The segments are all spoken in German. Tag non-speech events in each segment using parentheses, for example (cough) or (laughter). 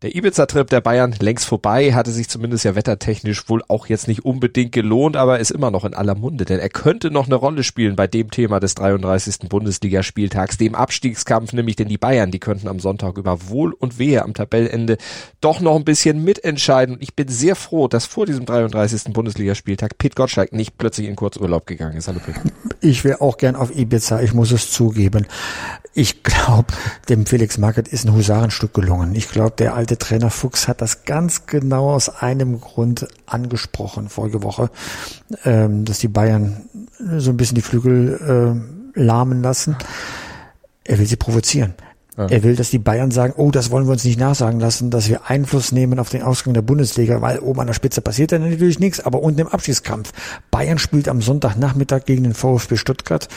Der Ibiza-Trip der Bayern längst vorbei, hatte sich zumindest ja wettertechnisch wohl auch jetzt nicht unbedingt gelohnt, aber ist immer noch in aller Munde, denn er könnte noch eine Rolle spielen bei dem Thema des 33. Bundesligaspieltags, dem Abstiegskampf, nämlich denn die Bayern, die könnten am Sonntag über Wohl und Wehe am Tabellenende doch noch ein bisschen mitentscheiden. Und ich bin sehr froh, dass vor diesem 33. Bundesligaspieltag Pete Gottschalk nicht plötzlich in Kurzurlaub gegangen ist. Hallo Pete. Ich wäre auch gern auf Ibiza, ich muss es zugeben. Ich glaube, dem Felix Magath ist ein Husarenstück gelungen. Ich glaube, der alte Trainer Fuchs hat das ganz genau aus einem Grund angesprochen vorige Woche, ähm, dass die Bayern so ein bisschen die Flügel äh, lahmen lassen. Er will sie provozieren. Ja. Er will, dass die Bayern sagen, oh, das wollen wir uns nicht nachsagen lassen, dass wir Einfluss nehmen auf den Ausgang der Bundesliga, weil oben an der Spitze passiert dann natürlich nichts, aber unten im Abschiedskampf. Bayern spielt am Sonntagnachmittag gegen den VfB Stuttgart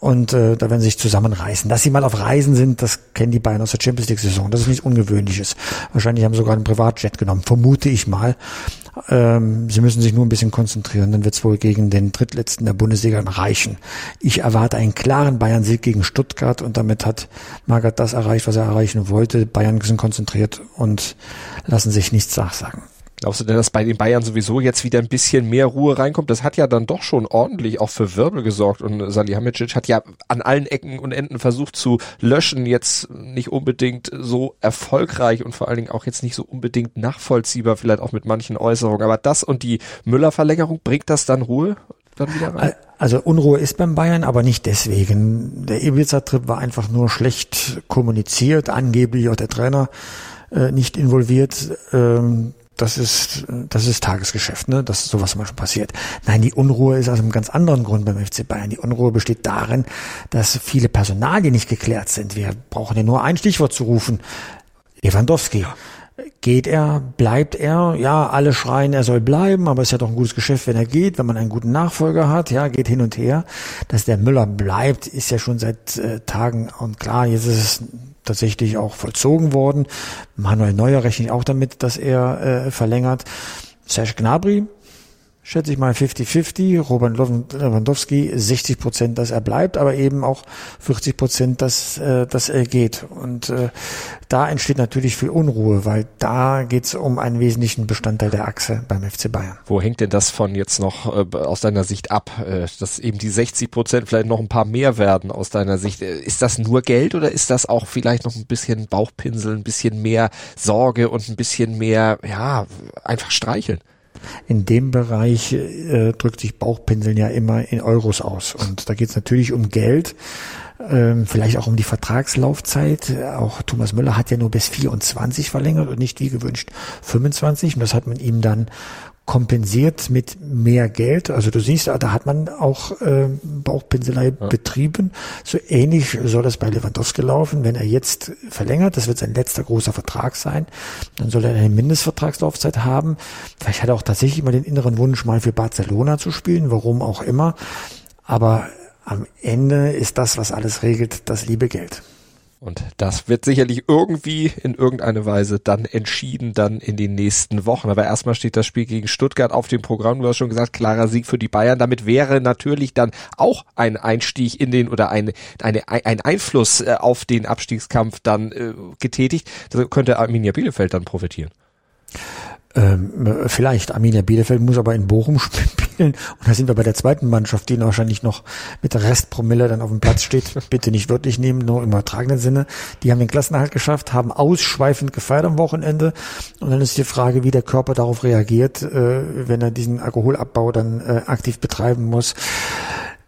und äh, da werden sie sich zusammenreißen. Dass sie mal auf Reisen sind, das kennen die Bayern aus der Champions League Saison. Das ist nichts Ungewöhnliches. Wahrscheinlich haben sie sogar einen Privatjet genommen, vermute ich mal. Ähm, sie müssen sich nur ein bisschen konzentrieren, dann wird es wohl gegen den Drittletzten der Bundesliga reichen. Ich erwarte einen klaren Bayern-Sieg gegen Stuttgart und damit hat Magath das erreicht, was er erreichen wollte. Bayern sind konzentriert und lassen sich nichts nachsagen. Glaubst du denn, dass bei den Bayern sowieso jetzt wieder ein bisschen mehr Ruhe reinkommt? Das hat ja dann doch schon ordentlich auch für Wirbel gesorgt und Salihamidzic hat ja an allen Ecken und Enden versucht zu löschen, jetzt nicht unbedingt so erfolgreich und vor allen Dingen auch jetzt nicht so unbedingt nachvollziehbar, vielleicht auch mit manchen Äußerungen. Aber das und die Müller-Verlängerung, bringt das dann Ruhe? Dann wieder rein? Also Unruhe ist beim Bayern, aber nicht deswegen. Der Ibiza-Trip war einfach nur schlecht kommuniziert, angeblich auch der Trainer äh, nicht involviert. Ähm, das ist, das ist Tagesgeschäft, ne? dass sowas mal schon passiert. Nein, die Unruhe ist aus einem ganz anderen Grund beim FC Bayern. Die Unruhe besteht darin, dass viele Personalien nicht geklärt sind. Wir brauchen ja nur ein Stichwort zu rufen. Lewandowski. Geht er, bleibt er? Ja, alle schreien, er soll bleiben, aber es ist ja doch ein gutes Geschäft, wenn er geht, wenn man einen guten Nachfolger hat, ja, geht hin und her. Dass der Müller bleibt, ist ja schon seit äh, Tagen und klar, jetzt ist es tatsächlich auch vollzogen worden. Manuel Neuer rechnet auch damit, dass er äh, verlängert. Serge Gnabry schätze ich mal 50-50. Robert Lewandowski 60 Prozent, dass er bleibt, aber eben auch 40 Prozent, dass, äh, dass er geht. Und äh, da entsteht natürlich viel Unruhe, weil da geht es um einen wesentlichen Bestandteil der Achse beim FC Bayern. Wo hängt denn das von jetzt noch äh, aus deiner Sicht ab, äh, dass eben die 60 Prozent vielleicht noch ein paar mehr werden aus deiner Sicht? Äh, ist das nur Geld oder ist das auch vielleicht noch ein bisschen Bauchpinsel, ein bisschen mehr Sorge und ein bisschen mehr, ja, einfach streicheln? In dem Bereich äh, drückt sich Bauchpinseln ja immer in Euros aus. Und da geht es natürlich um Geld, ähm, vielleicht auch um die Vertragslaufzeit. Auch Thomas Müller hat ja nur bis 24 verlängert und nicht wie gewünscht 25. Und das hat man ihm dann kompensiert mit mehr Geld. Also du siehst, da hat man auch äh, Bauchpinselei ja. betrieben. So ähnlich soll das bei Lewandowski laufen. Wenn er jetzt verlängert, das wird sein letzter großer Vertrag sein, dann soll er eine Mindestvertragslaufzeit haben. Vielleicht hat er auch tatsächlich mal den inneren Wunsch, mal für Barcelona zu spielen, warum auch immer. Aber am Ende ist das, was alles regelt, das liebe Geld. Und das wird sicherlich irgendwie in irgendeine Weise dann entschieden dann in den nächsten Wochen. Aber erstmal steht das Spiel gegen Stuttgart auf dem Programm. Du hast schon gesagt, klarer Sieg für die Bayern. Damit wäre natürlich dann auch ein Einstieg in den oder ein, eine, ein Einfluss äh, auf den Abstiegskampf dann äh, getätigt. Da könnte Arminia Bielefeld dann profitieren. Ähm, vielleicht. Arminia Bielefeld muss aber in Bochum spielen. Und da sind wir bei der zweiten Mannschaft, die wahrscheinlich noch mit der Restpromille dann auf dem Platz steht. (laughs) Bitte nicht wörtlich nehmen, nur im übertragenen Sinne. Die haben den Klassenerhalt geschafft, haben ausschweifend gefeiert am Wochenende. Und dann ist die Frage, wie der Körper darauf reagiert, äh, wenn er diesen Alkoholabbau dann äh, aktiv betreiben muss.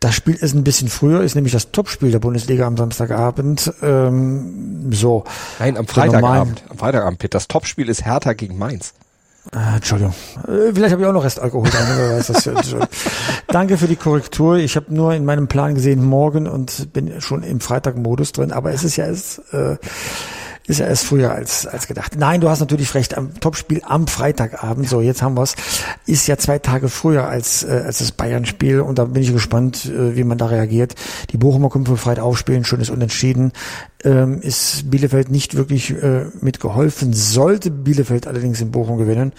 Das Spiel ist ein bisschen früher, ist nämlich das Topspiel der Bundesliga am Samstagabend. Ähm, so. Nein, am Freitagabend. Am Freitagabend, Pitt. Das Topspiel ist Hertha gegen Mainz. Ah, Entschuldigung. Äh, vielleicht habe ich auch noch Restalkohol drin. (laughs) Danke für die Korrektur. Ich habe nur in meinem Plan gesehen morgen und bin schon im Freitagmodus drin. Aber es ist ja es. Äh, ist ja erst früher als, als gedacht. Nein, du hast natürlich recht, am Topspiel am Freitagabend, so jetzt haben wir's, ist ja zwei Tage früher als, äh, als das Bayern-Spiel und da bin ich gespannt, äh, wie man da reagiert. Die Bochumer können für Freitag aufspielen, schönes Unentschieden. Ähm, ist Bielefeld nicht wirklich äh, mitgeholfen, sollte Bielefeld allerdings in Bochum gewinnen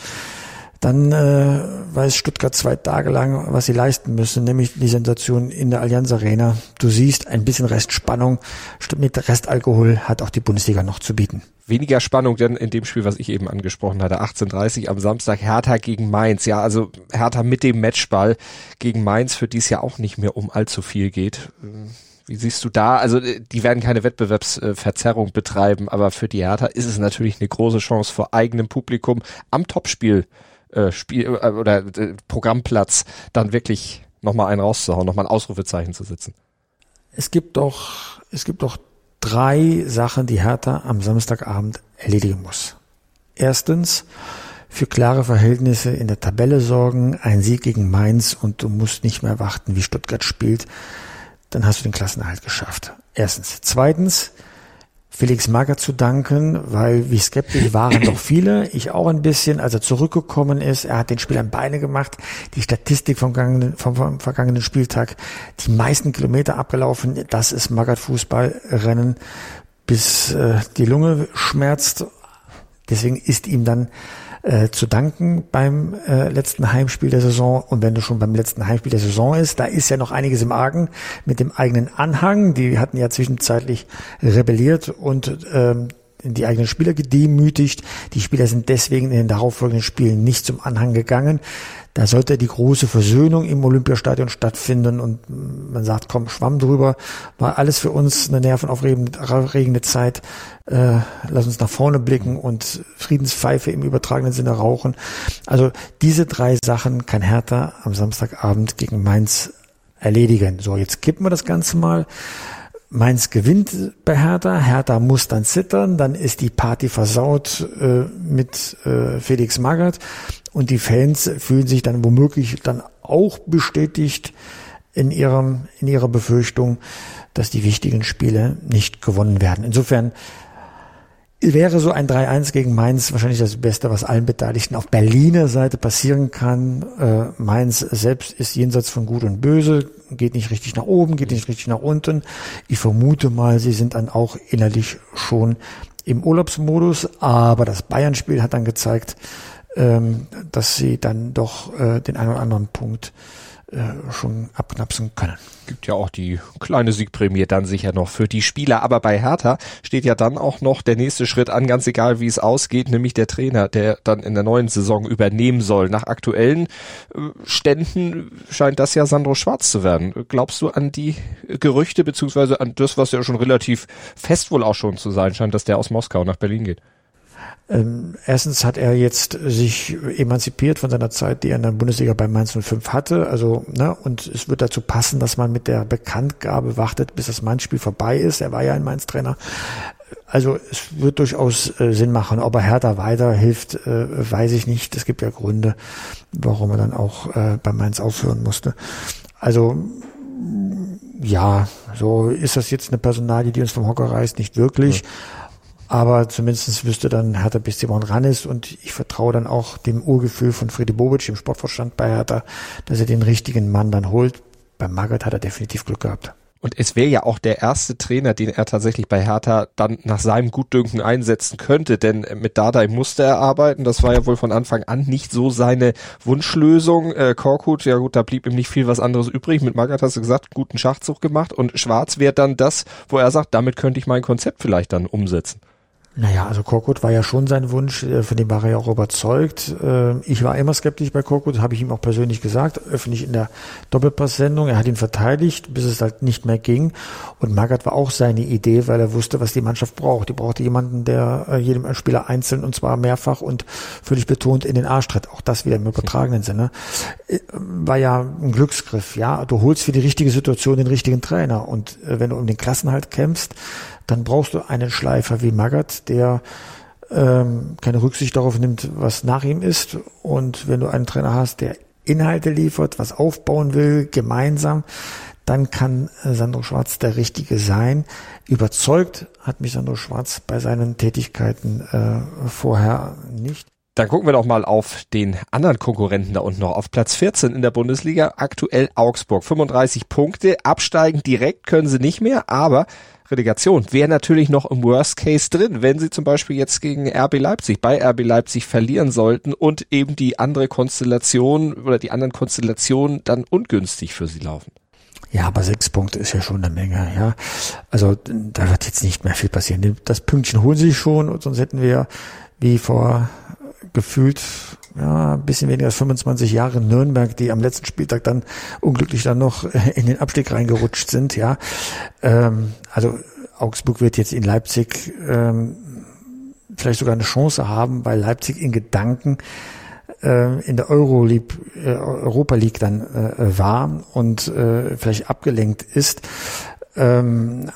dann äh, weiß Stuttgart zwei Tage lang, was sie leisten müssen, nämlich die Sensation in der Allianz Arena. Du siehst ein bisschen Restspannung, mit Restalkohol hat auch die Bundesliga noch zu bieten. Weniger Spannung denn in dem Spiel, was ich eben angesprochen hatte, 18:30 am Samstag Hertha gegen Mainz. Ja, also Hertha mit dem Matchball gegen Mainz, für die es ja auch nicht mehr um allzu viel geht. Wie siehst du da? Also die werden keine Wettbewerbsverzerrung betreiben, aber für die Hertha ist es natürlich eine große Chance vor eigenem Publikum am Topspiel äh, Spiel äh, oder äh, Programmplatz dann wirklich nochmal einen rauszuhauen, nochmal ein Ausrufezeichen zu setzen. Es gibt doch, es gibt doch drei Sachen, die Hertha am Samstagabend erledigen muss. Erstens, für klare Verhältnisse in der Tabelle sorgen, ein Sieg gegen Mainz und du musst nicht mehr warten, wie Stuttgart spielt, dann hast du den Klassenerhalt geschafft. Erstens. Zweitens, Felix Magath zu danken, weil wie skeptisch waren doch viele, ich auch ein bisschen, als er zurückgekommen ist. Er hat den Spielern Beine gemacht, die Statistik vom, vergangenen, vom, vom vergangenen Spieltag, die meisten Kilometer abgelaufen. Das ist Magath Fußballrennen, bis äh, die Lunge schmerzt. Deswegen ist ihm dann äh, zu danken beim äh, letzten Heimspiel der Saison. Und wenn du schon beim letzten Heimspiel der Saison ist, da ist ja noch einiges im Argen mit dem eigenen Anhang. Die hatten ja zwischenzeitlich rebelliert und ähm, die eigenen Spieler gedemütigt. Die Spieler sind deswegen in den darauffolgenden Spielen nicht zum Anhang gegangen. Da sollte die große Versöhnung im Olympiastadion stattfinden und man sagt, komm, schwamm drüber. War alles für uns eine nervenaufregende Zeit. Äh, lass uns nach vorne blicken und Friedenspfeife im übertragenen Sinne rauchen. Also diese drei Sachen kann Hertha am Samstagabend gegen Mainz erledigen. So, jetzt kippen wir das Ganze mal. Mainz gewinnt bei Hertha, Hertha muss dann zittern, dann ist die Party versaut äh, mit äh, Felix Magath. Und die Fans fühlen sich dann womöglich dann auch bestätigt in ihrem in ihrer Befürchtung, dass die wichtigen Spiele nicht gewonnen werden. Insofern wäre so ein 3-1 gegen Mainz wahrscheinlich das Beste, was allen Beteiligten auf Berliner Seite passieren kann. Äh, Mainz selbst ist jenseits von Gut und Böse, geht nicht richtig nach oben, geht nicht richtig nach unten. Ich vermute mal, sie sind dann auch innerlich schon im Urlaubsmodus, aber das Bayern-Spiel hat dann gezeigt, ähm, dass sie dann doch äh, den einen oder anderen Punkt äh, schon abknapsen können. Gibt ja auch die kleine Siegprämie dann sicher noch für die Spieler. Aber bei Hertha steht ja dann auch noch der nächste Schritt an, ganz egal wie es ausgeht, nämlich der Trainer, der dann in der neuen Saison übernehmen soll. Nach aktuellen äh, Ständen scheint das ja Sandro Schwarz zu werden. Glaubst du an die Gerüchte beziehungsweise an das, was ja schon relativ fest wohl auch schon zu sein scheint, dass der aus Moskau nach Berlin geht? Ähm, erstens hat er jetzt sich emanzipiert von seiner Zeit, die er in der Bundesliga bei Mainz 05 hatte. Also, ne, und es wird dazu passen, dass man mit der Bekanntgabe wartet, bis das Mainz-Spiel vorbei ist. Er war ja ein Mainz-Trainer. Also es wird durchaus äh, Sinn machen. Ob er Hertha weiterhilft, äh, weiß ich nicht. Es gibt ja Gründe, warum er dann auch äh, bei Mainz aufhören musste. Also ja, so ist das jetzt eine Personalie, die uns vom Hocker reißt, nicht wirklich. Ja. Aber zumindest wüsste dann Hertha, bis Simon ran ist. Und ich vertraue dann auch dem Urgefühl von Freddy Bobic, dem Sportvorstand bei Hertha, dass er den richtigen Mann dann holt. Beim Magath hat er definitiv Glück gehabt. Und es wäre ja auch der erste Trainer, den er tatsächlich bei Hertha dann nach seinem Gutdünken einsetzen könnte, denn mit Dardai musste er arbeiten. Das war ja wohl von Anfang an nicht so seine Wunschlösung. Äh, Korkut, ja gut, da blieb ihm nicht viel was anderes übrig. Mit Magath hast du gesagt, guten Schachzug gemacht und Schwarz wäre dann das, wo er sagt, damit könnte ich mein Konzept vielleicht dann umsetzen. Naja, also Korkut war ja schon sein Wunsch, äh, von dem war er ja auch überzeugt. Äh, ich war immer skeptisch bei Korkut, habe ich ihm auch persönlich gesagt, öffentlich in der Doppelpass-Sendung. Er hat ihn verteidigt, bis es halt nicht mehr ging. Und Magath war auch seine Idee, weil er wusste, was die Mannschaft braucht. Die brauchte jemanden, der äh, jedem Spieler einzeln und zwar mehrfach und völlig betont in den Arsch tritt. Auch das wieder im übertragenen Sinne. War ja ein Glücksgriff, ja. Du holst für die richtige Situation den richtigen Trainer. Und wenn du um den Klassenhalt kämpfst, dann brauchst du einen Schleifer wie Magath, der ähm, keine Rücksicht darauf nimmt, was nach ihm ist. Und wenn du einen Trainer hast, der Inhalte liefert, was aufbauen will, gemeinsam, dann kann Sandro Schwarz der Richtige sein. Überzeugt hat mich Sandro Schwarz bei seinen Tätigkeiten äh, vorher nicht Dann gucken wir doch mal auf den anderen Konkurrenten da unten noch. Auf Platz 14 in der Bundesliga, aktuell Augsburg. 35 Punkte, absteigen direkt können sie nicht mehr, aber Relegation wäre natürlich noch im Worst Case drin, wenn sie zum Beispiel jetzt gegen RB Leipzig, bei RB Leipzig verlieren sollten und eben die andere Konstellation oder die anderen Konstellationen dann ungünstig für sie laufen. Ja, aber sechs Punkte ist ja schon eine Menge, ja. Also da wird jetzt nicht mehr viel passieren. Das Pünktchen holen sie schon, und sonst hätten wir wie vor gefühlt ja, ein bisschen weniger als 25 Jahre Nürnberg, die am letzten Spieltag dann unglücklich dann noch (laughs) in den Abstieg reingerutscht sind, ja. Ähm, also Augsburg wird jetzt in Leipzig ähm, vielleicht sogar eine Chance haben, weil Leipzig in Gedanken äh, in der Euro League, äh, Europa League dann äh, war und äh, vielleicht abgelenkt ist. Ähm,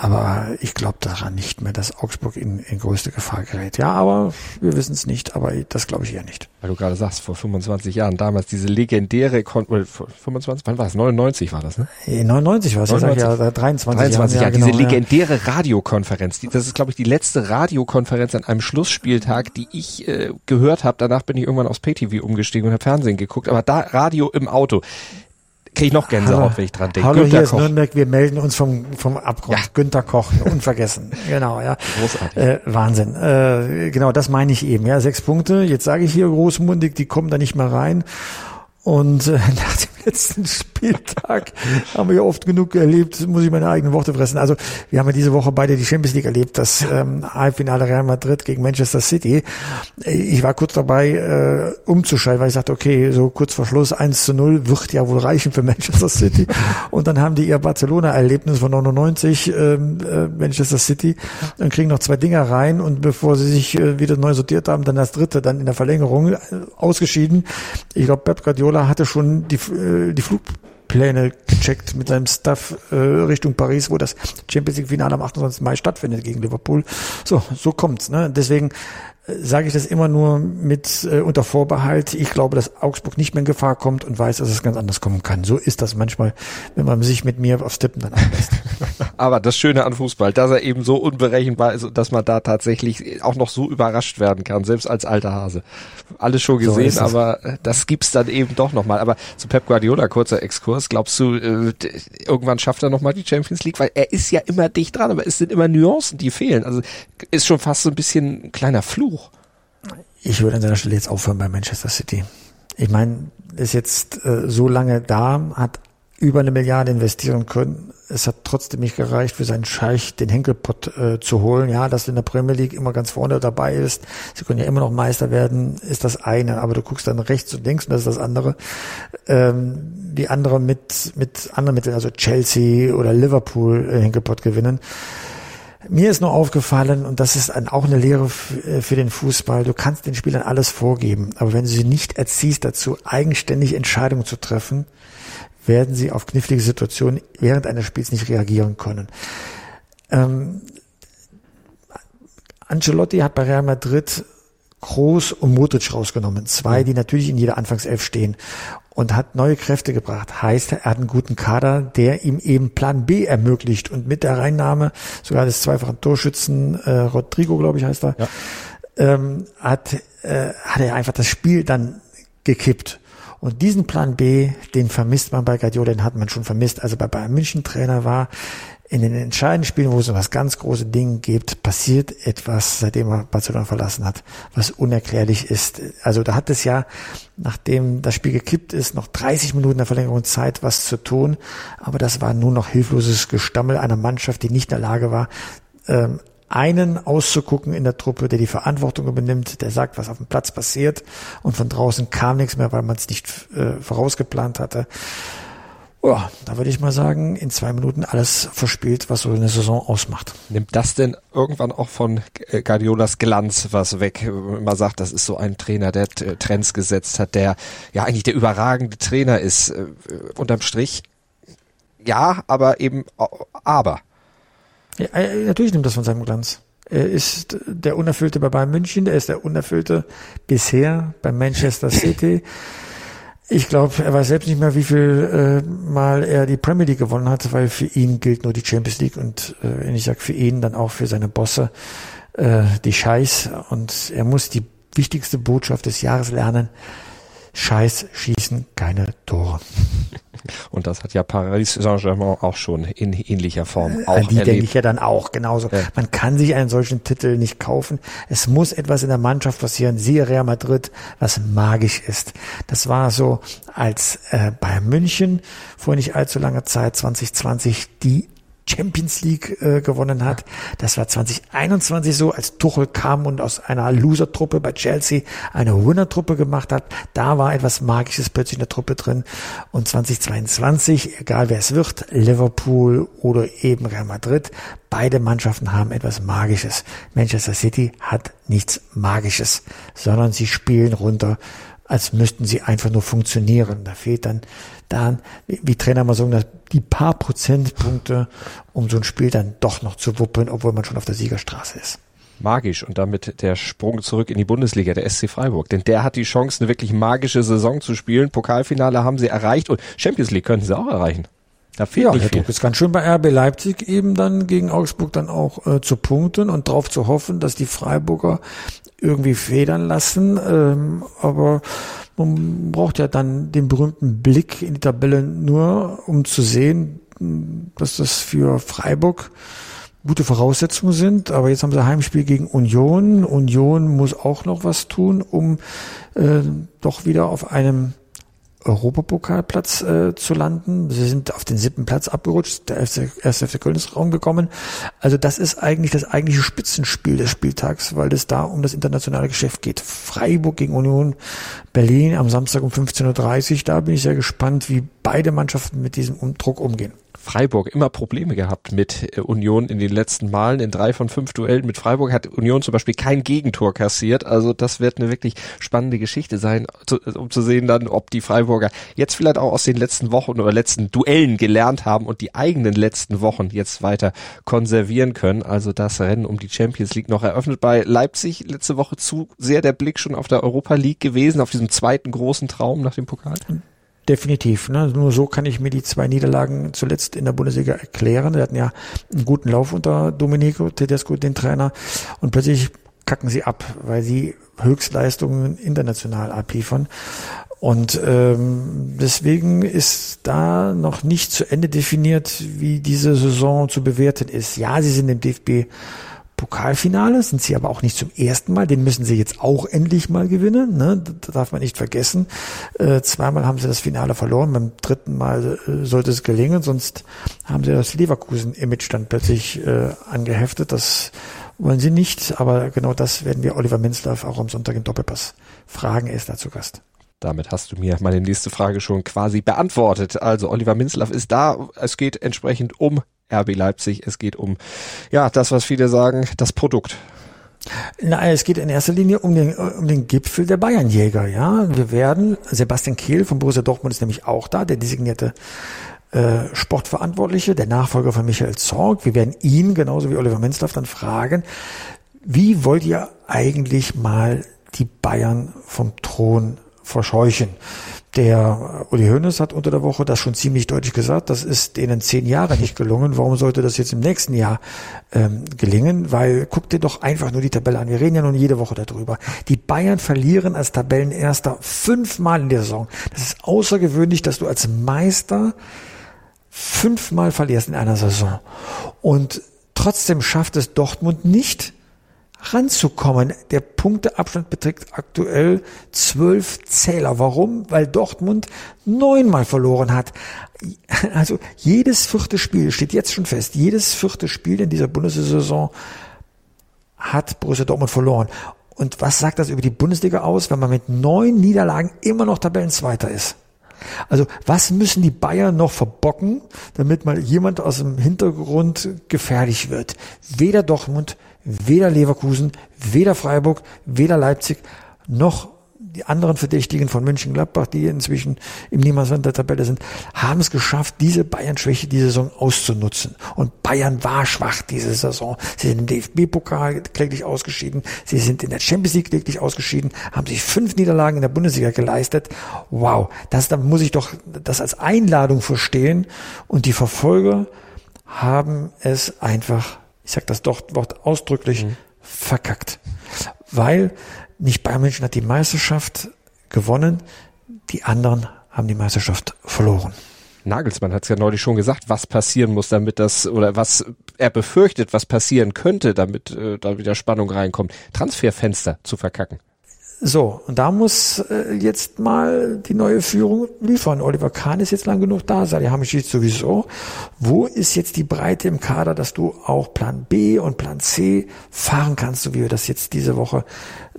aber ich glaube daran nicht mehr, dass Augsburg in, in größte Gefahr gerät. Ja, aber wir wissen es nicht, aber das glaube ich eher nicht. Weil du gerade sagst, vor 25 Jahren, damals diese legendäre, Kon 25, wann war das? 99 war das, ne? 99 war es, ja, 23, 23 Jahre, ja, genau, diese legendäre. Radiokonferenz. Die, das ist, glaube ich, die letzte Radiokonferenz an einem Schlussspieltag, die ich äh, gehört habe. Danach bin ich irgendwann aufs PTV umgestiegen und habe Fernsehen geguckt. Aber da Radio im Auto kriege ich noch Gänsehaut, hallo, wenn ich dran denke. Hallo, Günter hier ist Koch. Nürnberg, wir melden uns vom, vom Abgrund. Ja. Günter Koch, unvergessen. (laughs) genau, ja. Großartig. Äh, Wahnsinn. Äh, genau, das meine ich eben. Ja, sechs Punkte. Jetzt sage ich hier großmundig, die kommen da nicht mehr rein. Und äh, (laughs) nach dem letzten Spieltag haben wir ja oft genug erlebt, muss ich meine eigenen Worte fressen. Also wir haben ja diese Woche beide die Champions League erlebt, das ähm, Halbfinale Real Madrid gegen Manchester City. Ich war kurz dabei, äh, umzuschalten, weil ich sagte, okay, so kurz vor Schluss 1 zu 0 wird ja wohl reichen für (laughs) Manchester City. Und dann haben die ihr Barcelona-Erlebnis von 99 ähm, äh, Manchester City und kriegen noch zwei Dinger rein und bevor sie sich äh, wieder neu sortiert haben, dann das dritte, dann in der Verlängerung äh, ausgeschieden. Ich glaube, Pep Guardiola hatte schon die äh, die Flugpläne gecheckt mit seinem Staff äh, Richtung Paris, wo das Champions League Finale am 28. Mai stattfindet gegen Liverpool. So, so kommt's. Ne? Deswegen sage ich das immer nur mit äh, unter Vorbehalt. Ich glaube, dass Augsburg nicht mehr in Gefahr kommt und weiß, dass es ganz anders kommen kann. So ist das manchmal, wenn man sich mit mir aufs Tippen dann anlässt. (laughs) Aber das Schöne an Fußball, dass er eben so unberechenbar ist und dass man da tatsächlich auch noch so überrascht werden kann, selbst als alter Hase. Alles schon gesehen, so aber das gibt's dann eben doch nochmal. Aber zu Pep Guardiola, kurzer Exkurs, glaubst du, äh, irgendwann schafft er nochmal die Champions League? Weil er ist ja immer dicht dran, aber es sind immer Nuancen, die fehlen. Also ist schon fast so ein bisschen ein kleiner Fluch ich würde an seiner Stelle jetzt aufhören bei Manchester City. Ich meine, ist jetzt äh, so lange da, hat über eine Milliarde investieren können. Es hat trotzdem nicht gereicht, für seinen Scheich den Henkelpott äh, zu holen. Ja, dass in der Premier League immer ganz vorne dabei ist. Sie können ja immer noch Meister werden, ist das eine. Aber du guckst dann rechts und links und das ist das andere. Ähm, wie andere mit, mit anderen Mitteln, also Chelsea oder Liverpool äh, Henkelpott gewinnen. Mir ist nur aufgefallen, und das ist auch eine Lehre äh, für den Fußball, du kannst den Spielern alles vorgeben, aber wenn du sie nicht erziehst dazu, eigenständig Entscheidungen zu treffen, werden sie auf knifflige Situationen während eines Spiels nicht reagieren können. Ähm, Ancelotti hat bei Real Madrid Groß und Modric rausgenommen. Zwei, die natürlich in jeder Anfangself stehen und hat neue Kräfte gebracht. Heißt, er hat einen guten Kader, der ihm eben Plan B ermöglicht. Und mit der Reinnahme sogar des zweifachen Torschützen, äh, Rodrigo, glaube ich, heißt er, ja. ähm, hat, äh, hat er einfach das Spiel dann gekippt. Und diesen Plan B, den vermisst man bei Guardiola, den hat man schon vermisst. Also bei Bayern München Trainer war, in den entscheidenden Spielen, wo es um das ganz große Ding geht, passiert etwas, seitdem er Barcelona verlassen hat, was unerklärlich ist. Also da hat es ja, nachdem das Spiel gekippt ist, noch 30 Minuten der Verlängerung Zeit, was zu tun. Aber das war nur noch hilfloses Gestammel einer Mannschaft, die nicht in der Lage war, ähm, einen auszugucken in der Truppe, der die Verantwortung übernimmt, der sagt, was auf dem Platz passiert und von draußen kam nichts mehr, weil man es nicht äh, vorausgeplant hatte. Oh, da würde ich mal sagen, in zwei Minuten alles verspielt, was so eine Saison ausmacht. Nimmt das denn irgendwann auch von Guardiolas Glanz was weg? Man sagt, das ist so ein Trainer, der Trends gesetzt hat, der ja eigentlich der überragende Trainer ist. Äh, unterm Strich, ja, aber eben, aber. Ja, äh, natürlich nimmt das von seinem Glanz. Er ist der Unerfüllte bei Bayern München, er ist der Unerfüllte bisher bei Manchester City. Ich glaube, er weiß selbst nicht mehr, wie viel äh, Mal er die Premier League gewonnen hat, weil für ihn gilt nur die Champions League und äh, wenn ich sage für ihn, dann auch für seine Bosse, äh, die Scheiß. Und er muss die wichtigste Botschaft des Jahres lernen. Scheiß schießen keine Tore. Und das hat ja Paris Saint-Germain auch schon in ähnlicher Form auch An die erlebt. denke ich ja dann auch genauso. Ja. Man kann sich einen solchen Titel nicht kaufen. Es muss etwas in der Mannschaft passieren. Siehe Real Madrid, was magisch ist. Das war so, als äh, Bayern München vor nicht allzu langer Zeit 2020 die Champions League äh, gewonnen hat. Das war 2021 so, als Tuchel kam und aus einer Loser-Truppe bei Chelsea eine Winner-Truppe gemacht hat. Da war etwas Magisches plötzlich in der Truppe drin. Und 2022, egal wer es wird, Liverpool oder eben Real Madrid, beide Mannschaften haben etwas Magisches. Manchester City hat nichts Magisches, sondern sie spielen runter als müssten sie einfach nur funktionieren. Da fehlt dann, dann wie, Trainer mal sagen, die paar Prozentpunkte, um so ein Spiel dann doch noch zu wuppeln, obwohl man schon auf der Siegerstraße ist. magisch und damit der Sprung zurück in die Bundesliga, der SC Freiburg. Denn der hat die Chance, eine wirklich magische Saison zu spielen. Pokalfinale haben sie erreicht und Champions League könnten sie auch erreichen. Da fehlt Ja, nicht der viel. Druck ist ganz schön bei RB Leipzig eben dann gegen Augsburg dann auch äh, zu punkten und darauf zu hoffen, dass die Freiburger irgendwie federn lassen. Ähm, aber man braucht ja dann den berühmten Blick in die Tabelle nur, um zu sehen, dass das für Freiburg gute Voraussetzungen sind. Aber jetzt haben sie Heimspiel gegen Union. Union muss auch noch was tun, um äh, doch wieder auf einem Europapokalplatz äh, zu landen. Sie sind auf den siebten Platz abgerutscht. Der erste, erste FC Köln ist raumgekommen. Also das ist eigentlich das eigentliche Spitzenspiel des Spieltags, weil es da um das internationale Geschäft geht. Freiburg gegen Union Berlin am Samstag um 15.30 Uhr. Da bin ich sehr gespannt, wie beide Mannschaften mit diesem Druck umgehen. Freiburg immer Probleme gehabt mit äh, Union in den letzten Malen. In drei von fünf Duellen mit Freiburg hat Union zum Beispiel kein Gegentor kassiert. Also das wird eine wirklich spannende Geschichte sein, zu, um zu sehen dann, ob die Freiburger jetzt vielleicht auch aus den letzten Wochen oder letzten Duellen gelernt haben und die eigenen letzten Wochen jetzt weiter konservieren können. Also das Rennen um die Champions League noch eröffnet bei Leipzig letzte Woche zu sehr der Blick schon auf der Europa League gewesen, auf diesem zweiten großen Traum nach dem Pokal. Definitiv. Ne? Nur so kann ich mir die zwei Niederlagen zuletzt in der Bundesliga erklären. Wir hatten ja einen guten Lauf unter Domenico Tedesco, den Trainer, und plötzlich kacken sie ab, weil sie Höchstleistungen international abliefern. Und ähm, deswegen ist da noch nicht zu Ende definiert, wie diese Saison zu bewerten ist. Ja, sie sind im DFB Pokalfinale, sind sie aber auch nicht zum ersten Mal. Den müssen sie jetzt auch endlich mal gewinnen. Ne? Das darf man nicht vergessen. Äh, zweimal haben sie das Finale verloren. Beim dritten Mal äh, sollte es gelingen, sonst haben sie das Leverkusen-Image dann plötzlich äh, angeheftet. Das wollen sie nicht. Aber genau das werden wir Oliver Minzlaff auch am Sonntag im Doppelpass fragen. Er ist da zu Gast. Damit hast du mir meine nächste Frage schon quasi beantwortet. Also Oliver Minzlaff ist da. Es geht entsprechend um RB Leipzig. Es geht um, ja, das, was viele sagen, das Produkt. Nein, es geht in erster Linie um den, um den Gipfel der Bayernjäger, ja. Wir werden, Sebastian Kehl von Borussia Dortmund ist nämlich auch da, der designierte äh, Sportverantwortliche, der Nachfolger von Michael Zorg. Wir werden ihn, genauso wie Oliver Menzlaff, dann fragen, wie wollt ihr eigentlich mal die Bayern vom Thron verscheuchen? Der Uli Hoeneß hat unter der Woche das schon ziemlich deutlich gesagt. Das ist denen zehn Jahre nicht gelungen. Warum sollte das jetzt im nächsten Jahr ähm, gelingen? Weil guck dir doch einfach nur die Tabelle an. Wir reden ja nun jede Woche darüber. Die Bayern verlieren als Tabellenerster fünfmal in der Saison. Das ist außergewöhnlich, dass du als Meister fünfmal verlierst in einer Saison. Und trotzdem schafft es Dortmund nicht, ranzukommen. Der Punkteabstand beträgt aktuell zwölf Zähler. Warum? Weil Dortmund neunmal verloren hat. Also jedes vierte Spiel steht jetzt schon fest. Jedes vierte Spiel in dieser Bundessaison hat Borussia Dortmund verloren. Und was sagt das über die Bundesliga aus, wenn man mit neun Niederlagen immer noch Tabellenzweiter ist? Also was müssen die Bayern noch verbocken, damit mal jemand aus dem Hintergrund gefährlich wird? Weder Dortmund, weder Leverkusen, weder Freiburg, weder Leipzig, noch die anderen Verdächtigen von München-Gladbach, die inzwischen im Niemandsland der Tabelle sind, haben es geschafft, diese Bayern-Schwäche diese Saison auszunutzen. Und Bayern war schwach diese Saison. Sie sind im DFB-Pokal kläglich ausgeschieden. Sie sind in der Champions League kläglich ausgeschieden, haben sich fünf Niederlagen in der Bundesliga geleistet. Wow, das, da muss ich doch das als Einladung verstehen. Und die Verfolger haben es einfach, ich sage das doch Wort ausdrücklich, mhm. verkackt. Weil nicht Bayern München hat die Meisterschaft gewonnen, die anderen haben die Meisterschaft verloren. Nagelsmann hat es ja neulich schon gesagt, was passieren muss, damit das oder was er befürchtet, was passieren könnte, damit äh, da wieder Spannung reinkommt. Transferfenster zu verkacken. So, und da muss äh, jetzt mal die neue Führung liefern. Oliver Kahn ist jetzt lang genug da, Salihamidzic sowieso. Wo ist jetzt die Breite im Kader, dass du auch Plan B und Plan C fahren kannst, so wie wir das jetzt diese Woche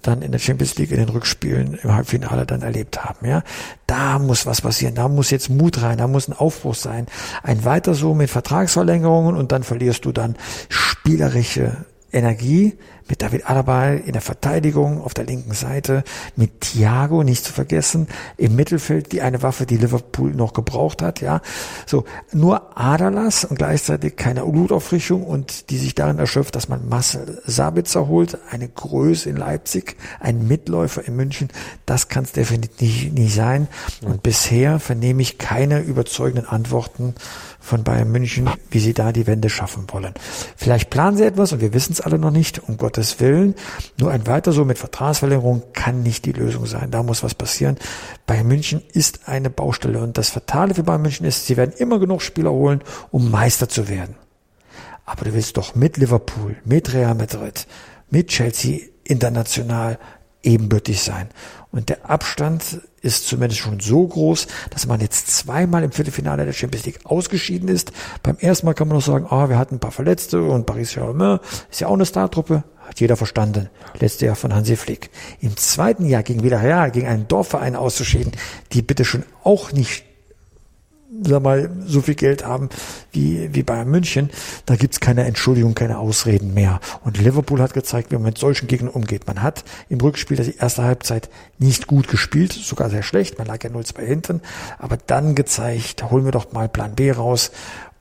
dann in der Champions League in den Rückspielen im Halbfinale dann erlebt haben. Ja, da muss was passieren. Da muss jetzt Mut rein. Da muss ein Aufbruch sein. Ein weiter so mit Vertragsverlängerungen und dann verlierst du dann spielerische Energie mit David Alaba in der Verteidigung auf der linken Seite, mit Thiago nicht zu vergessen, im Mittelfeld die eine Waffe, die Liverpool noch gebraucht hat, ja. So, nur Adalas und gleichzeitig keine Blutauffrischung und die sich darin erschöpft, dass man Marcel Sabitzer holt, eine Größe in Leipzig, ein Mitläufer in München, das kann es definitiv nicht sein. Und bisher vernehme ich keine überzeugenden Antworten von Bayern München, wie sie da die Wende schaffen wollen. Vielleicht planen sie etwas und wir wissen es alle noch nicht, um Gottes Willen. Nur ein weiter so mit Vertragsverlängerung kann nicht die Lösung sein. Da muss was passieren. Bayern München ist eine Baustelle und das Fatale für Bayern München ist, sie werden immer genug Spieler holen, um Meister zu werden. Aber du willst doch mit Liverpool, mit Real Madrid, mit Chelsea international ebenbürtig sein. Und der Abstand ist zumindest schon so groß, dass man jetzt zweimal im Viertelfinale der Champions League ausgeschieden ist. Beim ersten Mal kann man noch sagen, ah, wir hatten ein paar Verletzte und Paris Saint-Germain ist ja auch eine Startruppe. Hat jeder verstanden. Letztes Jahr von Hansi Flick. Im zweiten Jahr gegen Villarreal, gegen einen Dorfverein auszuschieden, die bitte schon auch nicht sag mal, so viel Geld haben wie, wie Bayern München, da gibt's keine Entschuldigung, keine Ausreden mehr. Und Liverpool hat gezeigt, wie man mit solchen Gegnern umgeht. Man hat im Rückspiel die erste Halbzeit nicht gut gespielt, sogar sehr schlecht, man lag ja 0-2 hinten, aber dann gezeigt, holen wir doch mal Plan B raus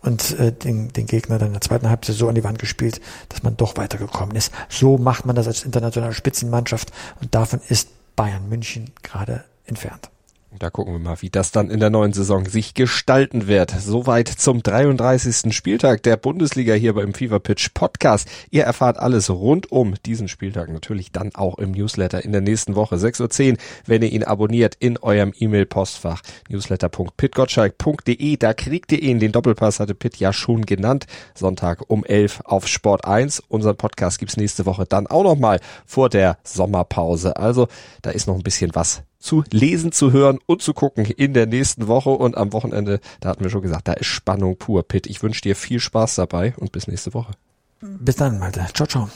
und äh, den, den Gegner dann in der zweiten Halbzeit so an die Wand gespielt, dass man doch weitergekommen ist. So macht man das als internationale Spitzenmannschaft und davon ist Bayern München gerade entfernt. Da gucken wir mal, wie das dann in der neuen Saison sich gestalten wird. Soweit zum 33. Spieltag der Bundesliga hier beim Fever Pitch Podcast. Ihr erfahrt alles rund um diesen Spieltag natürlich dann auch im Newsletter in der nächsten Woche 6.10 Uhr, wenn ihr ihn abonniert in eurem E-Mail-Postfach newsletter.pitgottschalk.de. Da kriegt ihr ihn. Den Doppelpass hatte Pitt ja schon genannt. Sonntag um 11 auf Sport 1. Unseren Podcast gibt's nächste Woche dann auch nochmal vor der Sommerpause. Also da ist noch ein bisschen was zu lesen, zu hören und zu gucken in der nächsten Woche und am Wochenende, da hatten wir schon gesagt, da ist Spannung pur. Pitt, ich wünsche dir viel Spaß dabei und bis nächste Woche. Bis dann, Malte. Ciao, ciao.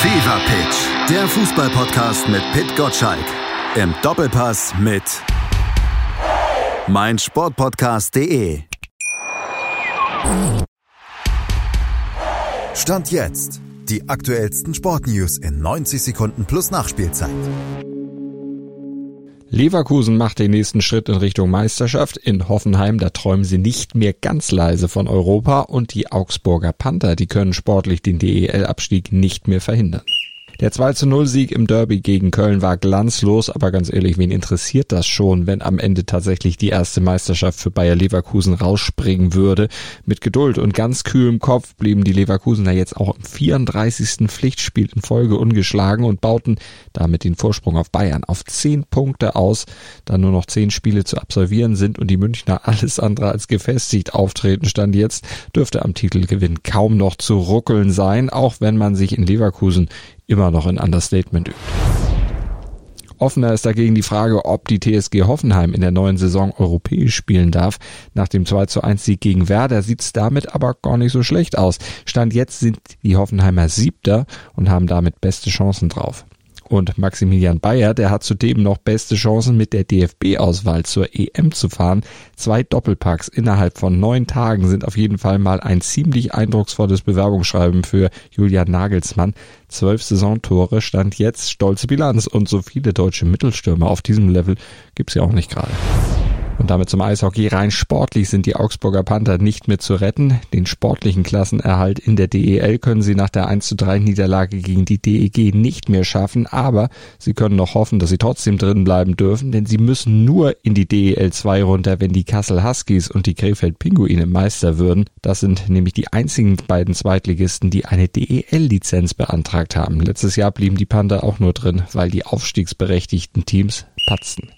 Fever Pitch, der Fußballpodcast mit Pitt Gottschalk. Im Doppelpass mit meinsportpodcast.de. Stand jetzt die aktuellsten Sportnews in 90 Sekunden plus Nachspielzeit. Leverkusen macht den nächsten Schritt in Richtung Meisterschaft. In Hoffenheim, da träumen sie nicht mehr ganz leise von Europa und die Augsburger Panther, die können sportlich den DEL-Abstieg nicht mehr verhindern. Der 2 zu 0 Sieg im Derby gegen Köln war glanzlos, aber ganz ehrlich, wen interessiert das schon, wenn am Ende tatsächlich die erste Meisterschaft für Bayer Leverkusen rausspringen würde? Mit Geduld und ganz kühlem Kopf blieben die Leverkusener jetzt auch im 34. Pflichtspiel in Folge ungeschlagen und bauten damit den Vorsprung auf Bayern auf 10 Punkte aus. Da nur noch 10 Spiele zu absolvieren sind und die Münchner alles andere als gefestigt auftreten stand jetzt, dürfte am Titelgewinn kaum noch zu ruckeln sein, auch wenn man sich in Leverkusen immer noch ein Understatement übt. Offener ist dagegen die Frage, ob die TSG Hoffenheim in der neuen Saison europäisch spielen darf. Nach dem 2 zu 1 Sieg gegen Werder sieht es damit aber gar nicht so schlecht aus. Stand jetzt sind die Hoffenheimer Siebter und haben damit beste Chancen drauf. Und Maximilian Bayer, der hat zudem noch beste Chancen mit der DFB-Auswahl zur EM zu fahren. Zwei Doppelpacks innerhalb von neun Tagen sind auf jeden Fall mal ein ziemlich eindrucksvolles Bewerbungsschreiben für Julian Nagelsmann. Zwölf Saisontore stand jetzt stolze Bilanz und so viele deutsche Mittelstürmer auf diesem Level gibt's ja auch nicht gerade. Und damit zum Eishockey. Rein sportlich sind die Augsburger Panther nicht mehr zu retten. Den sportlichen Klassenerhalt in der DEL können sie nach der 1 zu 3 Niederlage gegen die DEG nicht mehr schaffen, aber sie können noch hoffen, dass sie trotzdem drin bleiben dürfen, denn sie müssen nur in die DEL 2 runter, wenn die Kassel Huskies und die Krefeld Pinguine Meister würden. Das sind nämlich die einzigen beiden Zweitligisten, die eine DEL-Lizenz beantragt haben. Letztes Jahr blieben die Panther auch nur drin, weil die aufstiegsberechtigten Teams patzten.